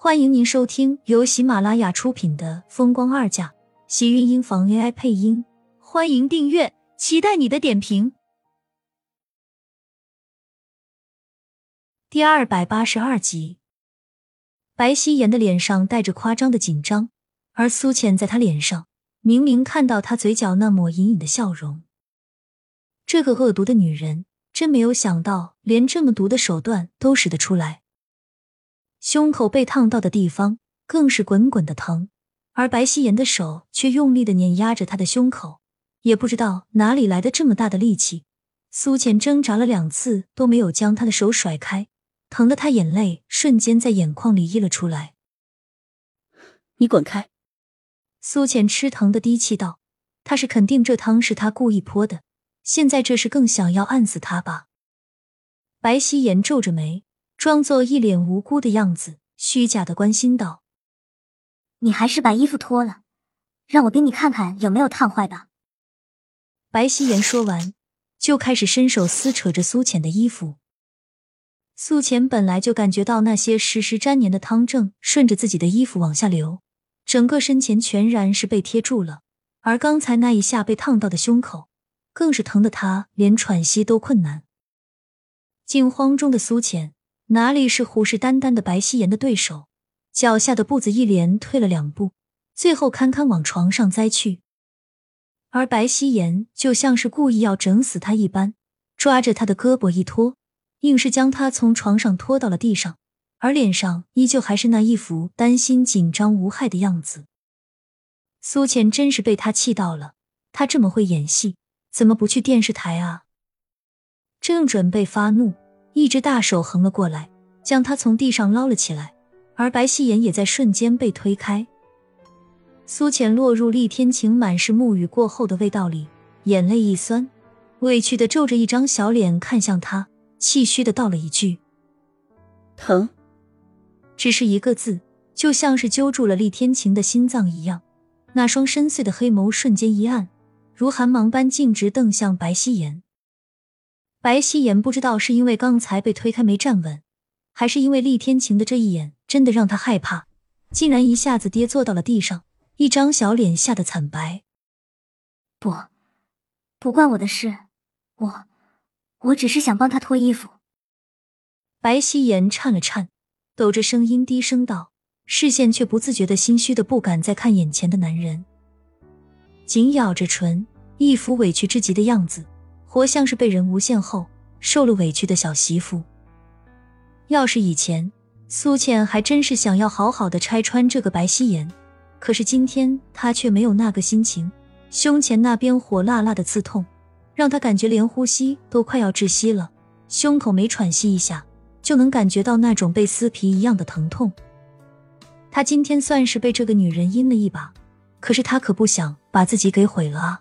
欢迎您收听由喜马拉雅出品的《风光二嫁》，喜运音房 AI 配音。欢迎订阅，期待你的点评。第二百八十二集，白希颜的脸上带着夸张的紧张，而苏浅在他脸上明明看到他嘴角那抹隐隐的笑容。这个恶毒的女人，真没有想到，连这么毒的手段都使得出来。胸口被烫到的地方更是滚滚的疼，而白希言的手却用力的碾压着他的胸口，也不知道哪里来的这么大的力气。苏浅挣扎了两次都没有将他的手甩开，疼得他眼泪瞬间在眼眶里溢了出来。你滚开！苏浅吃疼的低气道：“他是肯定这汤是他故意泼的，现在这是更想要按死他吧？”白希言皱着眉。装作一脸无辜的样子，虚假的关心道：“你还是把衣服脱了，让我给你看看有没有烫坏吧。”白希言说完，就开始伸手撕扯着苏浅的衣服。苏浅本来就感觉到那些湿湿粘黏的汤正顺着自己的衣服往下流，整个身前全然是被贴住了，而刚才那一下被烫到的胸口，更是疼得他连喘息都困难。惊慌中的苏浅。哪里是虎视眈眈的白希颜的对手？脚下的步子一连退了两步，最后堪堪往床上栽去。而白希颜就像是故意要整死他一般，抓着他的胳膊一拖，硬是将他从床上拖到了地上，而脸上依旧还是那一副担心、紧张、无害的样子。苏浅真是被他气到了，他这么会演戏，怎么不去电视台啊？正准备发怒。一只大手横了过来，将他从地上捞了起来，而白希颜也在瞬间被推开。苏浅落入厉天晴满是沐浴过后的味道里，眼泪一酸，委屈的皱着一张小脸看向他，气虚的道了一句：“疼。”只是一个字，就像是揪住了厉天晴的心脏一样，那双深邃的黑眸瞬间一暗，如寒芒般径直瞪向白希颜。白希颜不知道是因为刚才被推开没站稳，还是因为厉天晴的这一眼真的让他害怕，竟然一下子跌坐到了地上，一张小脸吓得惨白。不，不关我的事，我，我只是想帮他脱衣服。白希颜颤了颤，抖着声音低声道，视线却不自觉的心虚的不敢再看眼前的男人，紧咬着唇，一副委屈至极的样子。活像是被人诬陷后受了委屈的小媳妇。要是以前，苏倩还真是想要好好的拆穿这个白希颜，可是今天她却没有那个心情。胸前那边火辣辣的刺痛，让她感觉连呼吸都快要窒息了。胸口每喘息一下，就能感觉到那种被撕皮一样的疼痛。她今天算是被这个女人阴了一把，可是她可不想把自己给毁了啊！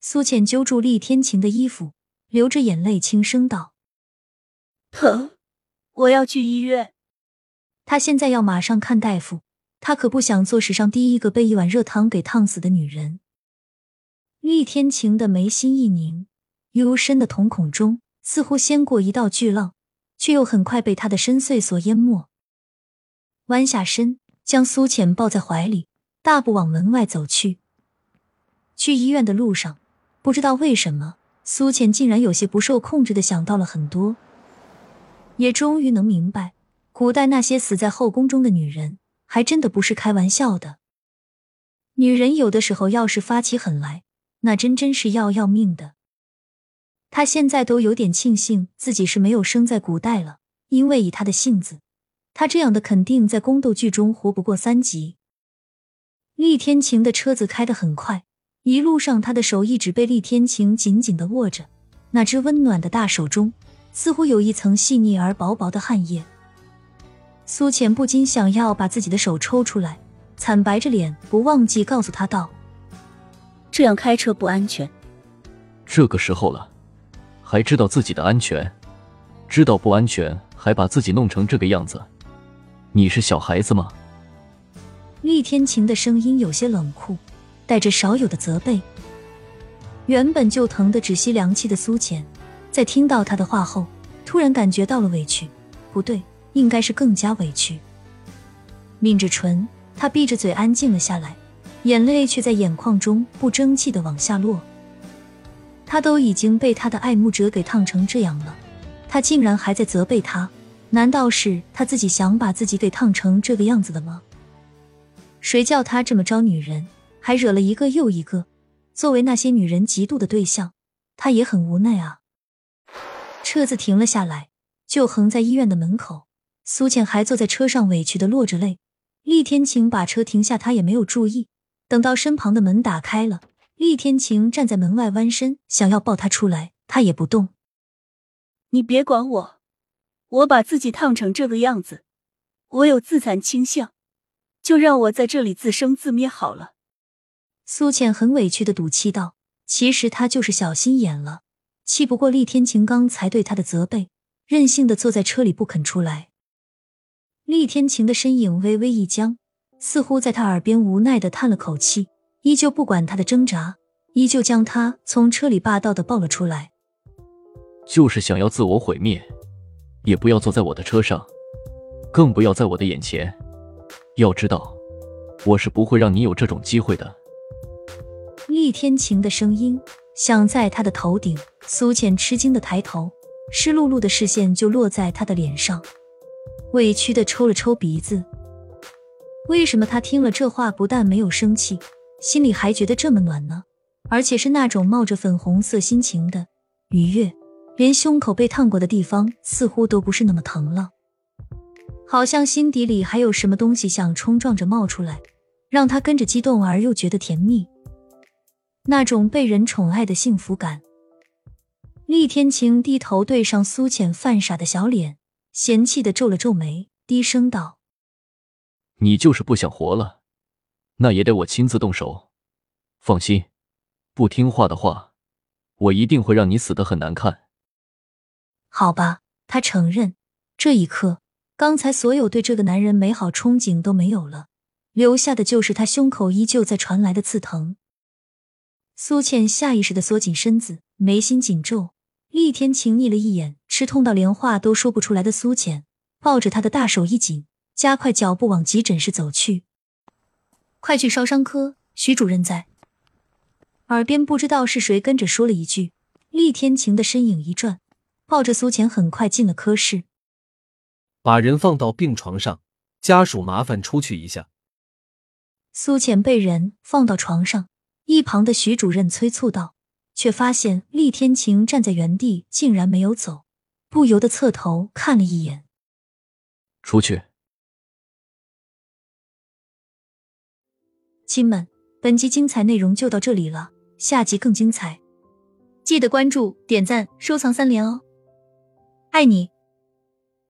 苏浅揪住厉天晴的衣服，流着眼泪轻声道：“疼，我要去医院。”她现在要马上看大夫，她可不想做史上第一个被一碗热汤给烫死的女人。厉天晴的眉心一拧，幽深的瞳孔中似乎掀过一道巨浪，却又很快被他的深邃所淹没。弯下身，将苏浅抱在怀里，大步往门外走去。去医院的路上。不知道为什么，苏浅竟然有些不受控制的想到了很多，也终于能明白，古代那些死在后宫中的女人，还真的不是开玩笑的。女人有的时候要是发起狠来，那真真是要要命的。她现在都有点庆幸自己是没有生在古代了，因为以她的性子，她这样的肯定在宫斗剧中活不过三集。厉天晴的车子开得很快。一路上，他的手一直被厉天晴紧紧的握着，那只温暖的大手中似乎有一层细腻而薄薄的汗液。苏浅不禁想要把自己的手抽出来，惨白着脸，不忘记告诉他道：“这样开车不安全。这个时候了，还知道自己的安全？知道不安全还把自己弄成这个样子？你是小孩子吗？”厉天晴的声音有些冷酷。带着少有的责备，原本就疼得只吸凉气的苏浅，在听到他的话后，突然感觉到了委屈，不对，应该是更加委屈。抿着唇，他闭着嘴安静了下来，眼泪却在眼眶中不争气的往下落。他都已经被他的爱慕者给烫成这样了，他竟然还在责备他？难道是他自己想把自己给烫成这个样子的吗？谁叫他这么招女人，还惹了一个又一个？作为那些女人嫉妒的对象，他也很无奈啊。车子停了下来，就横在医院的门口。苏浅还坐在车上，委屈的落着泪。厉天晴把车停下，他也没有注意。等到身旁的门打开了。厉天晴站在门外，弯身想要抱他出来，他也不动。你别管我，我把自己烫成这个样子，我有自残倾向，就让我在这里自生自灭好了。苏浅很委屈的赌气道：“其实他就是小心眼了，气不过厉天晴刚才对他的责备，任性的坐在车里不肯出来。”厉天晴的身影微微一僵，似乎在他耳边无奈的叹了口气。依旧不管他的挣扎，依旧将他从车里霸道的抱了出来。就是想要自我毁灭，也不要坐在我的车上，更不要在我的眼前。要知道，我是不会让你有这种机会的。厉天晴的声音响在他的头顶，苏浅吃惊的抬头，湿漉漉的视线就落在他的脸上，委屈的抽了抽鼻子。为什么他听了这话，不但没有生气？心里还觉得这么暖呢，而且是那种冒着粉红色心情的愉悦，连胸口被烫过的地方似乎都不是那么疼了，好像心底里还有什么东西想冲撞着冒出来，让他跟着激动而又觉得甜蜜，那种被人宠爱的幸福感。厉天晴低头对上苏浅犯傻的小脸，嫌弃的皱了皱眉，低声道：“你就是不想活了。”那也得我亲自动手，放心，不听话的话，我一定会让你死的很难看。好吧，他承认，这一刻，刚才所有对这个男人美好憧憬都没有了，留下的就是他胸口依旧在传来的刺疼。苏倩下意识的缩紧身子，眉心紧皱。厉天晴睨了一眼吃痛到连话都说不出来的苏浅，抱着他的大手一紧，加快脚步往急诊室走去。快去烧伤科，徐主任在。耳边不知道是谁跟着说了一句。厉天晴的身影一转，抱着苏浅很快进了科室。把人放到病床上，家属麻烦出去一下。苏浅被人放到床上，一旁的徐主任催促道，却发现厉天晴站在原地，竟然没有走，不由得侧头看了一眼。出去。亲们，本集精彩内容就到这里了，下集更精彩，记得关注、点赞、收藏三连哦，爱你。